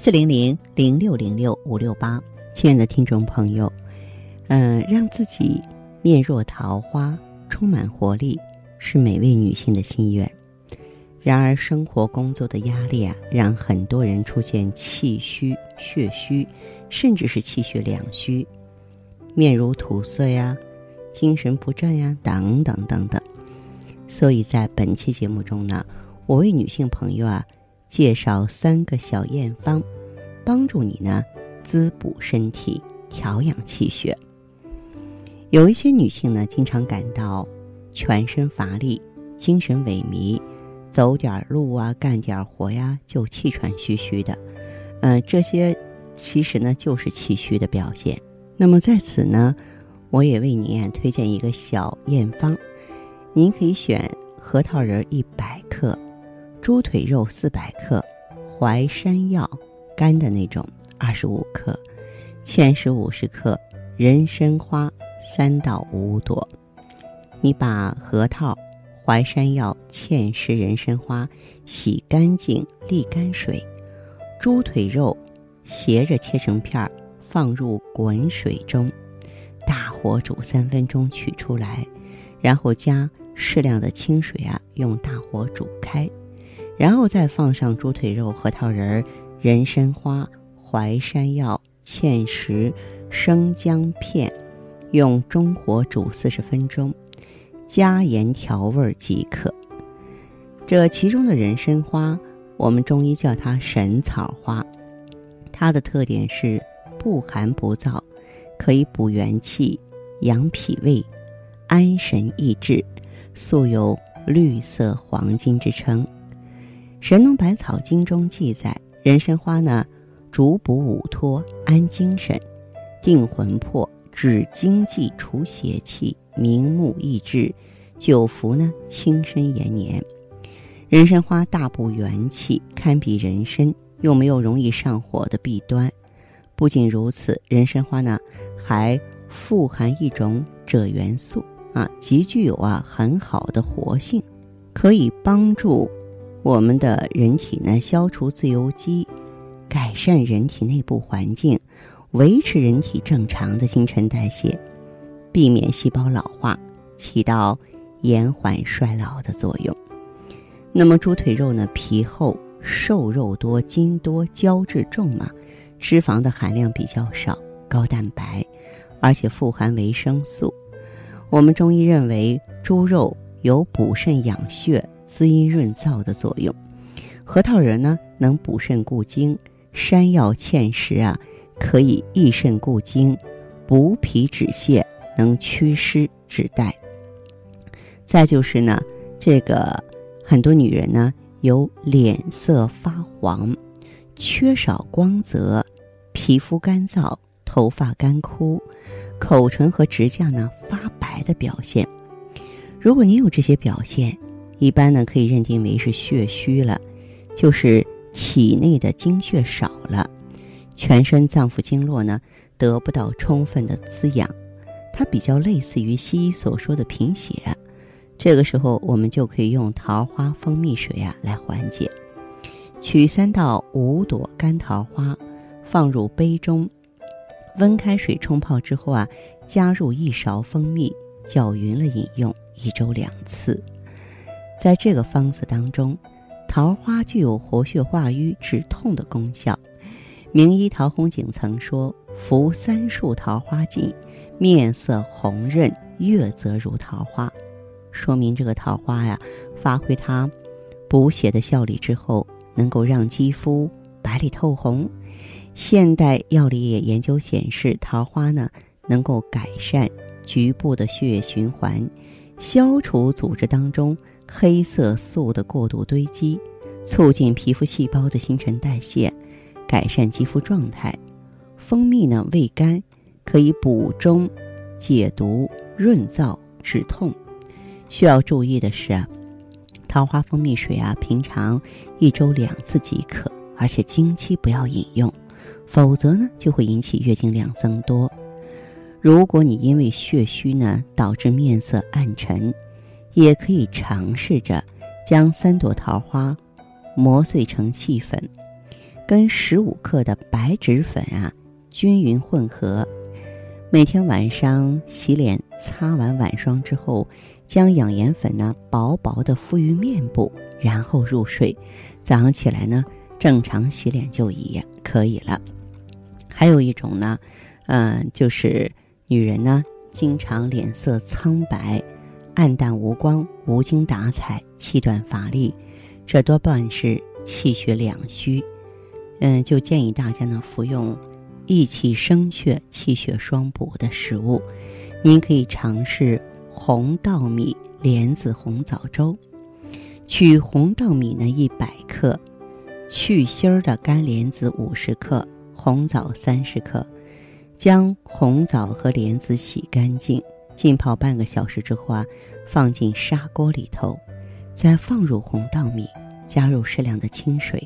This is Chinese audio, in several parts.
四零零零六零六五六八，亲爱的听众朋友，嗯，让自己面若桃花，充满活力，是每位女性的心愿。然而，生活工作的压力啊，让很多人出现气虚、血虚，甚至是气血两虚，面如土色呀，精神不振呀，等等等等。所以在本期节目中呢，我为女性朋友啊。介绍三个小验方，帮助你呢滋补身体、调养气血。有一些女性呢，经常感到全身乏力、精神萎靡，走点路啊、干点活呀就气喘吁吁的。呃，这些其实呢就是气虚的表现。那么在此呢，我也为您推荐一个小验方，您可以选核桃仁一百克。猪腿肉四百克，淮山药干的那种二十五克，芡实五十克，人参花三到五朵。你把核桃、淮山药、芡实、人参花洗干净沥干水，猪腿肉斜着切成片儿，放入滚水中，大火煮三分钟，取出来，然后加适量的清水啊，用大火煮开。然后再放上猪腿肉、核桃仁儿、人参花、淮山药、芡实、生姜片，用中火煮四十分钟，加盐调味即可。这其中的人参花，我们中医叫它神草花，它的特点是不寒不燥，可以补元气、养脾胃、安神益智，素有“绿色黄金”之称。《神农百草经》中记载，人参花呢，主补五脱，安精神，定魂魄，止惊悸，除邪气，明目益智，久服呢，轻身延年。人参花大补元气，堪比人参，又没有容易上火的弊端。不仅如此，人参花呢，还富含一种锗元素啊，极具有啊很好的活性，可以帮助。我们的人体呢，消除自由基，改善人体内部环境，维持人体正常的新陈代谢，避免细胞老化，起到延缓衰老的作用。那么猪腿肉呢，皮厚、瘦肉多、筋多、胶质重嘛，脂肪的含量比较少，高蛋白，而且富含维生素。我们中医认为，猪肉有补肾养血。滋阴润燥的作用，核桃仁呢能补肾固精，山药、芡实啊可以益肾固精，补脾止泻，能祛湿止带。再就是呢，这个很多女人呢有脸色发黄、缺少光泽、皮肤干燥、头发干枯、口唇和指甲呢发白的表现。如果您有这些表现，一般呢，可以认定为是血虚了，就是体内的精血少了，全身脏腑经络呢得不到充分的滋养，它比较类似于西医所说的贫血。这个时候，我们就可以用桃花蜂蜜水啊来缓解。取三到五朵干桃花，放入杯中，温开水冲泡之后啊，加入一勺蜂蜜，搅匀了饮用，一周两次。在这个方子当中，桃花具有活血化瘀、止痛的功效。名医陶弘景曾说：“服三束桃花剂，面色红润，月则如桃花。”说明这个桃花呀，发挥它补血的效力之后，能够让肌肤白里透红。现代药理也研究显示，桃花呢能够改善局部的血液循环，消除组织当中。黑色素的过度堆积，促进皮肤细胞的新陈代谢，改善肌肤状态。蜂蜜呢，味甘，可以补中、解毒、润燥、止痛。需要注意的是啊，桃花蜂蜜水啊，平常一周两次即可，而且经期不要饮用，否则呢就会引起月经量增多。如果你因为血虚呢导致面色暗沉，也可以尝试着将三朵桃花磨碎成细粉，跟十五克的白芷粉啊均匀混合。每天晚上洗脸擦完晚霜之后，将养颜粉呢薄薄的敷于面部，然后入睡。早上起来呢正常洗脸就已可以了。还有一种呢，嗯，就是女人呢经常脸色苍白。暗淡无光、无精打采、气短乏力，这多半是气血两虚。嗯，就建议大家呢服用益气生血、气血双补的食物。您可以尝试红稻米莲子红枣粥。取红稻米呢一百克，去芯儿的干莲子五十克，红枣三十克，将红枣和莲子洗干净。浸泡半个小时之后啊，放进砂锅里头，再放入红稻米，加入适量的清水，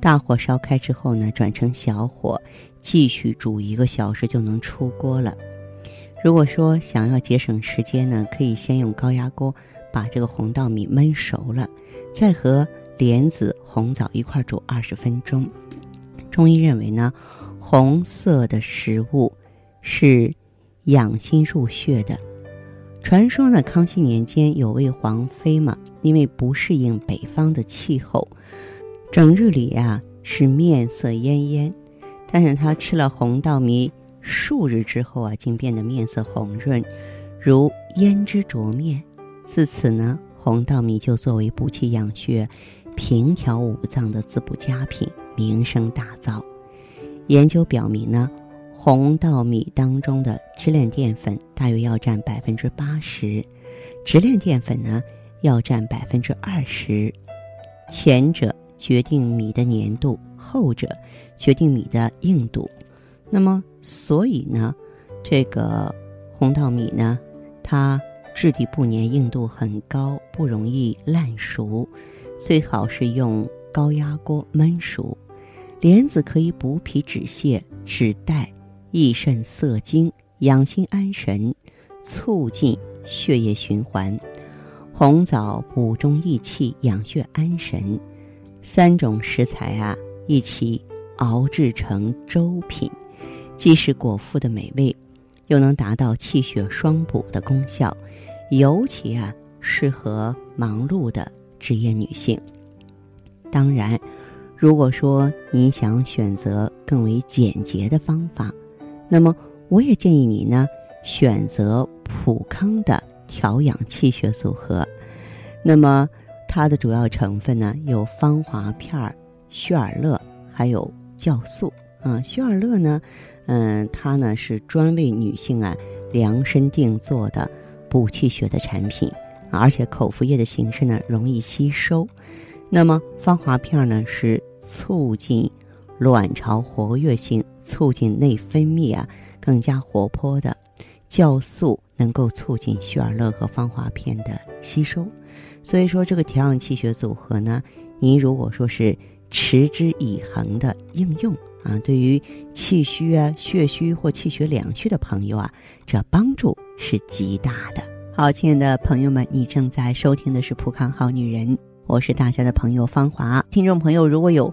大火烧开之后呢，转成小火，继续煮一个小时就能出锅了。如果说想要节省时间呢，可以先用高压锅把这个红稻米焖熟了，再和莲子、红枣一块煮二十分钟。中医认为呢，红色的食物是。养心入血的传说呢？康熙年间有位皇妃嘛，因为不适应北方的气候，整日里啊是面色奄奄。但是她吃了红稻米数日之后啊，竟变得面色红润，如胭脂灼面。自此呢，红稻米就作为补气养血、平调五脏的滋补佳品，名声大噪。研究表明呢。红稻米当中的支链淀粉大约要占百分之八十，直链淀粉呢要占百分之二十，前者决定米的粘度，后者决定米的硬度。那么，所以呢，这个红稻米呢，它质地不粘，硬度很高，不容易烂熟，最好是用高压锅焖熟。莲子可以补脾止泻、止带。益肾涩精，养心安神，促进血液循环；红枣补中益气，养血安神。三种食材啊，一起熬制成粥品，既是果腹的美味，又能达到气血双补的功效，尤其啊适合忙碌的职业女性。当然，如果说您想选择更为简洁的方法，那么，我也建议你呢，选择普康的调养气血组合。那么，它的主要成分呢有芳华片儿、血尔乐，还有酵素。啊，血尔乐呢，嗯，它呢是专为女性啊量身定做的补气血的产品，而且口服液的形式呢容易吸收。那么，芳华片呢是促进卵巢活跃性。促进内分泌啊更加活泼的酵素，能够促进血尔乐和芳华片的吸收。所以说，这个调养气血组合呢，您如果说是持之以恒的应用啊，对于气虚啊、血虚或气血两虚的朋友啊，这帮助是极大的。好，亲爱的朋友们，你正在收听的是《普康好女人》，我是大家的朋友芳华。听众朋友，如果有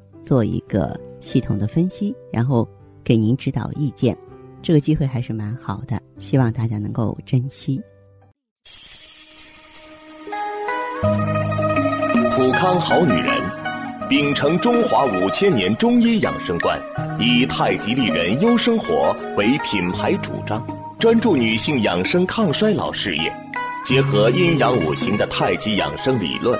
做一个系统的分析，然后给您指导意见。这个机会还是蛮好的，希望大家能够珍惜。普康好女人，秉承中华五千年中医养生观，以太极丽人优生活为品牌主张。专注女性养生抗衰老事业，结合阴阳五行的太极养生理论，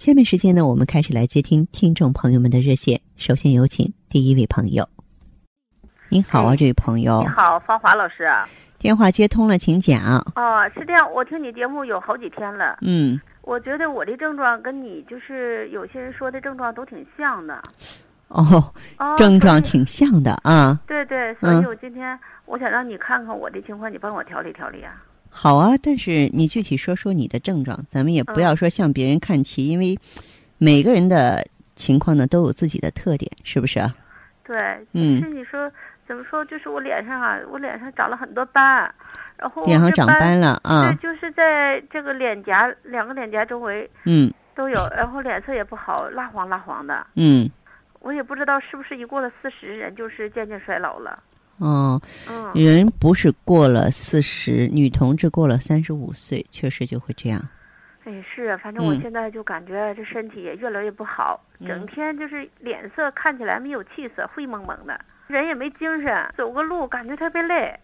下面时间呢，我们开始来接听听众朋友们的热线。首先有请第一位朋友。您好啊，这位朋友。你好，芳华老师。电话接通了，请讲。哦，是这样，我听你节目有好几天了。嗯。我觉得我的症状跟你就是有些人说的症状都挺像的。哦。症状挺像的啊。对对，所以我今天我想让你看看我的情况，你帮我调理调理啊。好啊，但是你具体说说你的症状，咱们也不要说向别人看齐，因为每个人的情况呢都有自己的特点，是不是啊？对，嗯，是你说怎么说？就是我脸上啊，我脸上长了很多斑，然后脸上长斑了啊，对，就是在这个脸颊两个脸颊周围，嗯，都有，然后脸色也不好，蜡黄蜡黄的，嗯，我也不知道是不是一过了四十，人就是渐渐衰老了。哦，人不是过了四十，女同志过了三十五岁，确实就会这样。哎，是，反正我现在就感觉这身体也越来越不好，整天就是脸色看起来没有气色，灰蒙蒙的，人也没精神，走个路感觉特别累。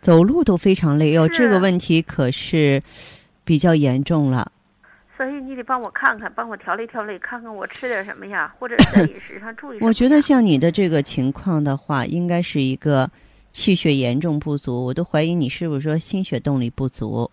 走路都非常累，哟，这个问题可是比较严重了。所以你得帮我看看，帮我调理调理，看看我吃点什么呀，或者在饮食上注意。我觉得像你的这个情况的话，应该是一个气血严重不足，我都怀疑你是不是说心血动力不足。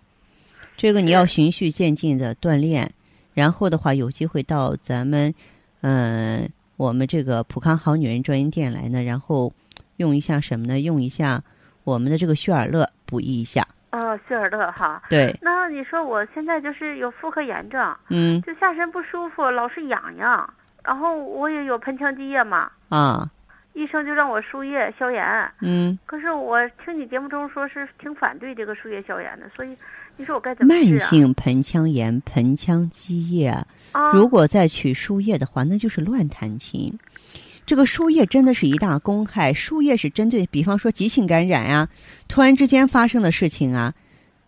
这个你要循序渐进的锻炼，然后的话有机会到咱们嗯我们这个普康好女人专营店来呢，然后用一下什么呢？用一下我们的这个血尔乐补益一下。哦，希尔乐哈，对。那你说我现在就是有妇科炎症，嗯，就下身不舒服，老是痒痒，然后我也有盆腔积液嘛，啊，医生就让我输液消炎，嗯。可是我听你节目中说是挺反对这个输液消炎的，所以你说我该怎么治啊？慢性盆腔炎、盆腔积液，如果再取输液的话，那就是乱弹琴。这个输液真的是一大公害，输液是针对，比方说急性感染呀，突然之间发生的事情啊，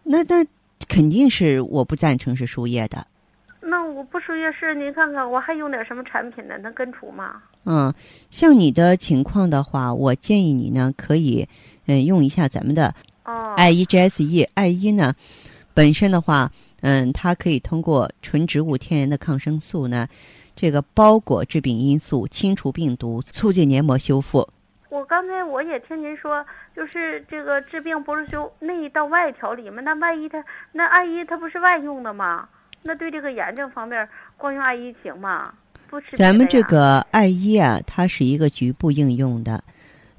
那那肯定是我不赞成是输液的。那我不输液是您看看我还用点什么产品呢？能根除吗？嗯，像你的情况的话，我建议你呢可以嗯用一下咱们的哦，I E G S E I E 呢本身的话，嗯，它可以通过纯植物天然的抗生素呢。这个包裹致病因素，清除病毒，促进黏膜修复。我刚才我也听您说，就是这个治病不是修内到外调理吗？那万一它那艾依它不是外用的吗？那对这个炎症方面，光用艾依行吗？不吃。咱们这个艾依啊，它是一个局部应用的，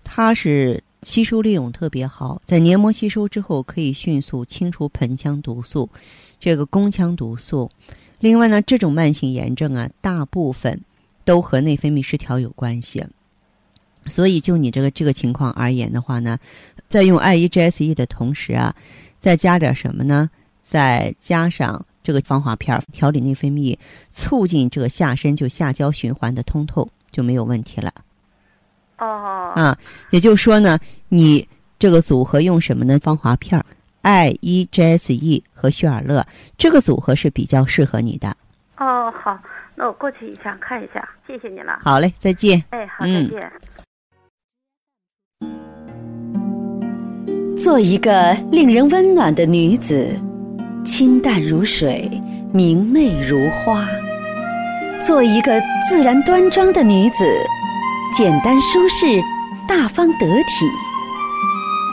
它是吸收利用特别好，在黏膜吸收之后，可以迅速清除盆腔毒素，这个宫腔毒素。另外呢，这种慢性炎症啊，大部分都和内分泌失调有关系。所以就你这个这个情况而言的话呢，在用 I E G S E 的同时啊，再加点什么呢？再加上这个防滑片，调理内分泌，促进这个下身就下焦循环的通透，就没有问题了。哦。啊，也就是说呢，你这个组合用什么呢？防滑片。艾依 GSE 和血尔乐这个组合是比较适合你的。哦，好，那我过去一下看一下，谢谢你了。好嘞，再见。哎，好，再见。做一个令人温暖的女子，清淡如水，明媚如花；做一个自然端庄的女子，简单舒适，大方得体。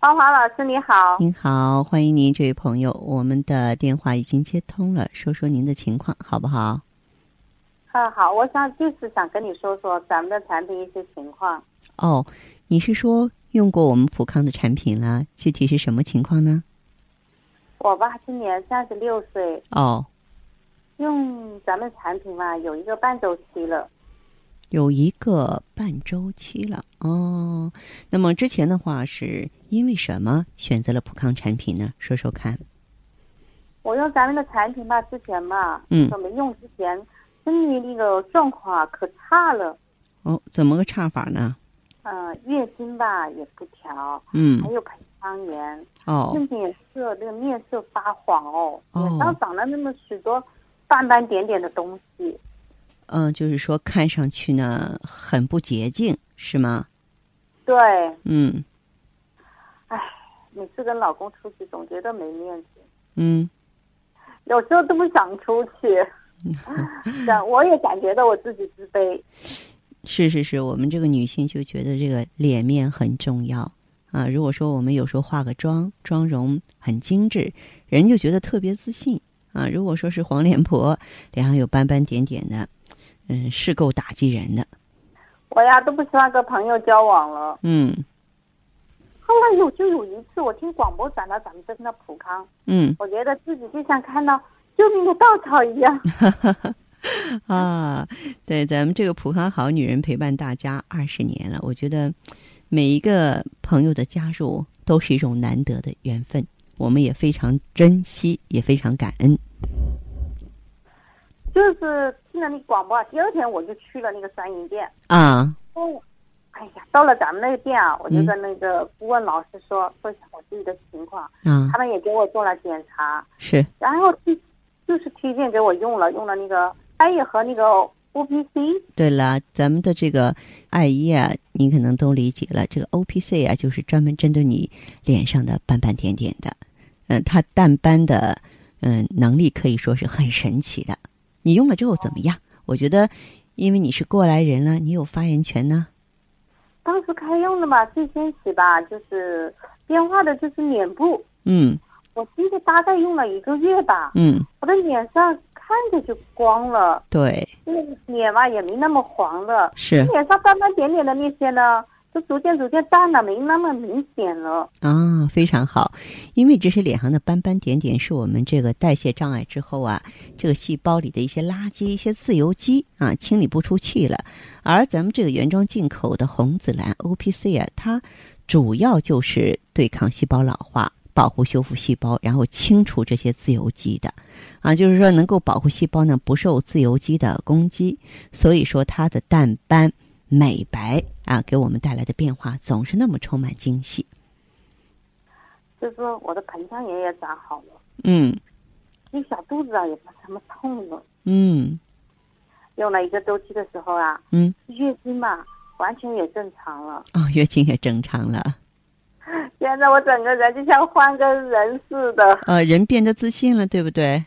芳华老师你好，您好，欢迎您，这位朋友，我们的电话已经接通了，说说您的情况好不好？啊，好，我想就是想跟你说说咱们的产品一些情况。哦，你是说用过我们普康的产品了？具体是什么情况呢？我吧，今年三十六岁。哦。用咱们产品嘛，有一个半周期了。有一个半周期了哦。那么之前的话，是因为什么选择了普康产品呢？说说看。我用咱们的产品吧，之前吧，嗯，没用之前。身体那个状况啊，可差了。哦，怎么个差法呢？嗯，月经吧也不调。嗯。还有盆腔炎。哦。脸色那个面色发黄哦。脸上长了那么许多斑斑点点的东西。嗯，就是说看上去呢很不洁净，是吗？对。嗯。唉，每次跟老公出去总觉得没面子。嗯。有时候都不想出去。我也感觉到我自己自卑。是是是，我们这个女性就觉得这个脸面很重要啊。如果说我们有时候化个妆，妆容很精致，人就觉得特别自信啊。如果说是黄脸婆，脸上有斑斑点点的，嗯，是够打击人的。我呀都不希望跟朋友交往了。嗯。后来有就有一次，我听广播转到咱们这边的普康，嗯，我觉得自己就像看到。救命的稻草一样 啊！对，咱们这个普康好女人陪伴大家二十年了，我觉得每一个朋友的加入都是一种难得的缘分，我们也非常珍惜，也非常感恩。就是听了那广播，第二天我就去了那个三营店啊。哦，哎呀，到了咱们那个店啊，我就跟那个顾问老师说说一下我自己的情况，嗯，他们也给我做了检查，是，然后。就是推荐给我用了，用了那个艾叶和那个 O P C。对了，咱们的这个艾叶啊，你可能都理解了。这个 O P C 啊，就是专门针对你脸上的斑斑点点的。嗯，它淡斑的嗯能力可以说是很神奇的。你用了之后怎么样？我觉得，因为你是过来人了，你有发言权呢。当时开用的嘛，最先起吧，就是变化的就是脸部。嗯。我记得大概用了一个月吧，嗯，我的脸上看着就光了，对，那个脸嘛也没那么黄了，是脸上斑斑点点的那些呢，就逐渐逐渐淡了，没那么明显了。啊，非常好，因为这些脸上的斑斑点点是我们这个代谢障碍之后啊，这个细胞里的一些垃圾、一些自由基啊清理不出去了，而咱们这个原装进口的红紫蓝 O P C 啊，它主要就是对抗细胞老化。保护修复细胞，然后清除这些自由基的，啊，就是说能够保护细胞呢不受自由基的攻击，所以说它的淡斑美白啊，给我们带来的变化总是那么充满惊喜。就是说我的盆腔炎也长好了，嗯，那小肚子啊也不怎么痛了，嗯，用了一个周期的时候啊，嗯，月经嘛完全也正常了，哦，月经也正常了。现在我整个人就像换个人似的。呃，人变得自信了，对不对？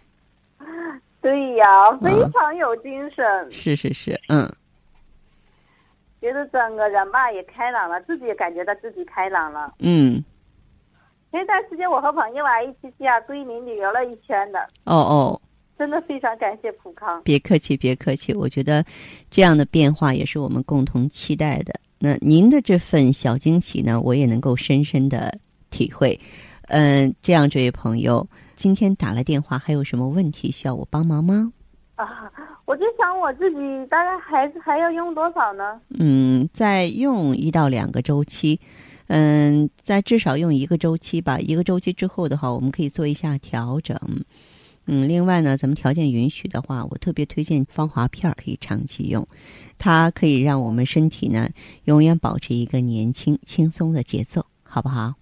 对呀，非常有精神。是是是，嗯。觉得整个人吧也开朗了，自己也感觉到自己开朗了。嗯，前段时间我和朋友啊一起去啊桂林旅游了一圈的，哦哦，真的非常感谢普康。别客气，别客气。我觉得这样的变化也是我们共同期待的。那您的这份小惊喜呢，我也能够深深的体会。嗯，这样，这位朋友今天打了电话，还有什么问题需要我帮忙吗？啊，我就想我自己大概还还要用多少呢？嗯，再用一到两个周期，嗯，在至少用一个周期吧。一个周期之后的话，我们可以做一下调整。嗯，另外呢，咱们条件允许的话，我特别推荐芳华片儿可以长期用，它可以让我们身体呢永远保持一个年轻轻松的节奏，好不好？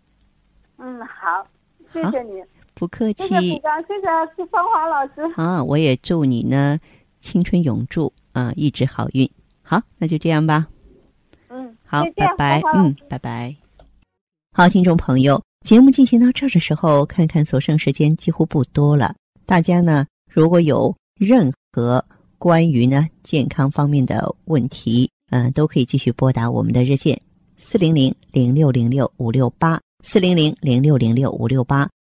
嗯，好，谢谢你，不客气。谢谢谢谢是芳华老师。啊，我也祝你呢青春永驻啊，一直好运。好，那就这样吧。嗯，好，拜拜。嗯，拜拜。好，听众朋友，节目进行到这儿的时候，看看所剩时间几乎不多了。大家呢，如果有任何关于呢健康方面的问题，嗯、都可以继续拨打我们的热线四零零零六零六五六八四零零零六零六五六八，